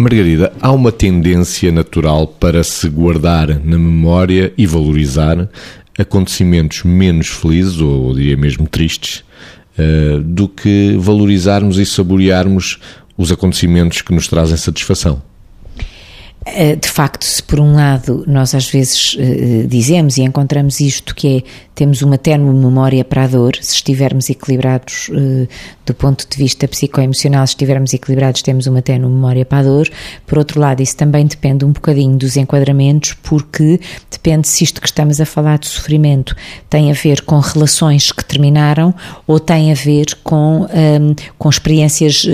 Margarida, há uma tendência natural para se guardar na memória e valorizar acontecimentos menos felizes, ou diria mesmo tristes, uh, do que valorizarmos e saborearmos os acontecimentos que nos trazem satisfação. Eh, de facto, se por um lado nós às vezes uh, dizemos e encontramos isto que é temos uma tenue memória para a dor, se estivermos equilibrados uh, do ponto de vista psicoemocional, se estivermos equilibrados, temos uma tenue memória para a dor. Por outro lado, isso também depende um bocadinho dos enquadramentos, porque depende se isto que estamos a falar de sofrimento tem a ver com relações que terminaram ou tem a ver com, um, com experiências uh,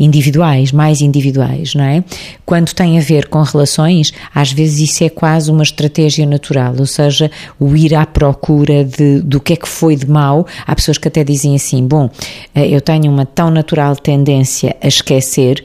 individuais, mais individuais, não é? Quando tem a ver com relações, às vezes isso é quase uma estratégia natural, ou seja, o ir à procura de, do que é que foi de mal. Há pessoas que até dizem assim: bom, eh, eu tenho uma tão natural tendência a esquecer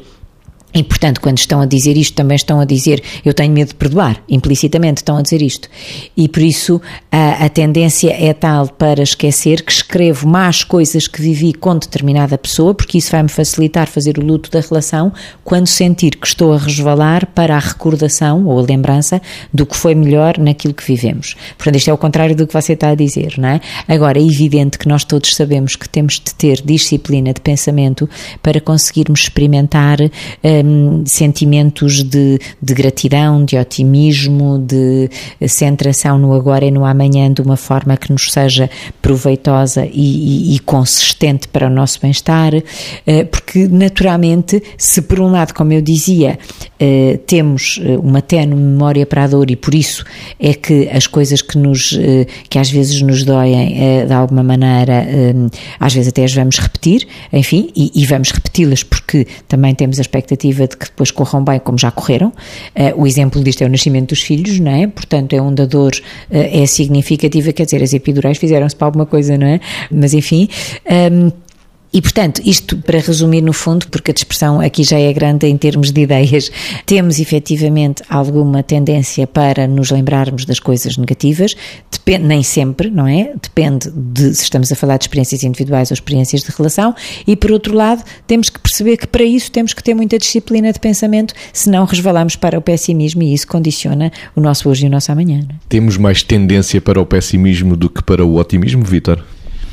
e, portanto, quando estão a dizer isto, também estão a dizer eu tenho medo de perdoar, implicitamente estão a dizer isto. E por isso a, a tendência é tal para esquecer que escrevo mais coisas que vivi com determinada pessoa, porque isso vai-me facilitar fazer o luto da relação quando sentir que estou a resvalar para a recordação ou a lembrança do que foi melhor naquilo que vivemos. Portanto, isto é o contrário do que você está a dizer, não é? Agora, é evidente que nós todos sabemos que temos de ter disciplina de pensamento para conseguirmos experimentar. Uh, um, sentimentos de, de, gratidão, de otimismo, de centração no agora e no amanhã de uma forma que nos seja proveitosa e, e, e consistente para o nosso bem-estar, uh, porque naturalmente, se por um lado, como eu dizia, uh, temos eh, uma tenue memória para a dor e por isso é que as coisas que nos, que às vezes nos doem de alguma maneira, às vezes até as vamos repetir, enfim, e, e vamos repeti-las porque também temos a expectativa expectativa de que depois corram bem como já correram. Uh, o exemplo disto é o nascimento dos filhos, não é? Portanto, é onde a dor uh, é significativa, quer dizer, as epidurais fizeram-se para alguma coisa, não é? Mas enfim. Um, ehm, e, portanto, isto para resumir no fundo, porque a dispersão aqui já é grande em termos de ideias, temos efetivamente alguma tendência para nos lembrarmos das coisas negativas, depende, nem sempre, não é? Depende de se estamos a falar de experiências individuais ou experiências de relação, e por outro lado, temos que perceber que para isso temos que ter muita disciplina de pensamento, senão resvalamos para o pessimismo e isso condiciona o nosso hoje e o nosso amanhã. É? Temos mais tendência para o pessimismo do que para o otimismo, Vitor?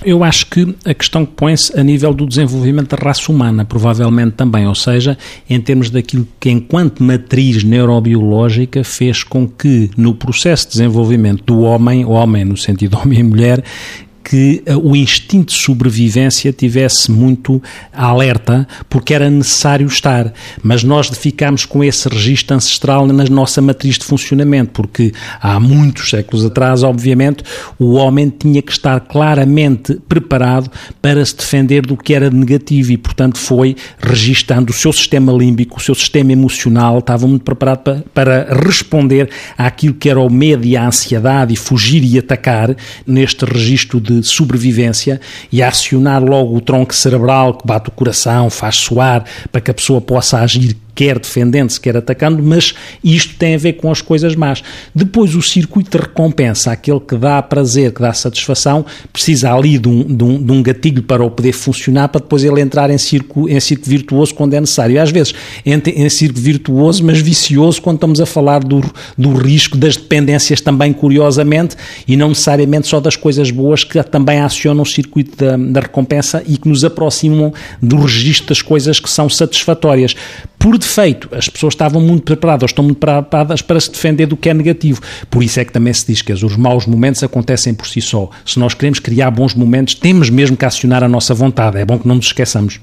Eu acho que a questão põe-se a nível do desenvolvimento da raça humana, provavelmente também, ou seja, em termos daquilo que, enquanto matriz neurobiológica, fez com que, no processo de desenvolvimento do homem, homem no sentido homem e mulher, que uh, o instinto de sobrevivência tivesse muito alerta, porque era necessário estar. Mas nós ficámos com esse registro ancestral na nossa matriz de funcionamento, porque há muitos séculos atrás, obviamente, o homem tinha que estar claramente preparado para se defender do que era negativo e, portanto, foi registando o seu sistema límbico, o seu sistema emocional, estava muito preparado para, para responder àquilo que era o medo e a ansiedade e fugir e atacar neste registro de sobrevivência e a acionar logo o tronco cerebral que bate o coração, faz suar, para que a pessoa possa agir quer defendendo-se, quer atacando, mas isto tem a ver com as coisas más. Depois, o circuito de recompensa, aquele que dá prazer, que dá satisfação, precisa ali de um, de um, de um gatilho para o poder funcionar, para depois ele entrar em circo, em circo virtuoso quando é necessário. Às vezes, entra em circo virtuoso, mas vicioso quando estamos a falar do, do risco das dependências também, curiosamente, e não necessariamente só das coisas boas que também acionam o circuito da, da recompensa e que nos aproximam do registro das coisas que são satisfatórias. Por defeito, as pessoas estavam muito preparadas, estão muito preparadas para se defender do que é negativo. Por isso é que também se diz que os maus momentos acontecem por si só. Se nós queremos criar bons momentos, temos mesmo que acionar a nossa vontade. É bom que não nos esqueçamos.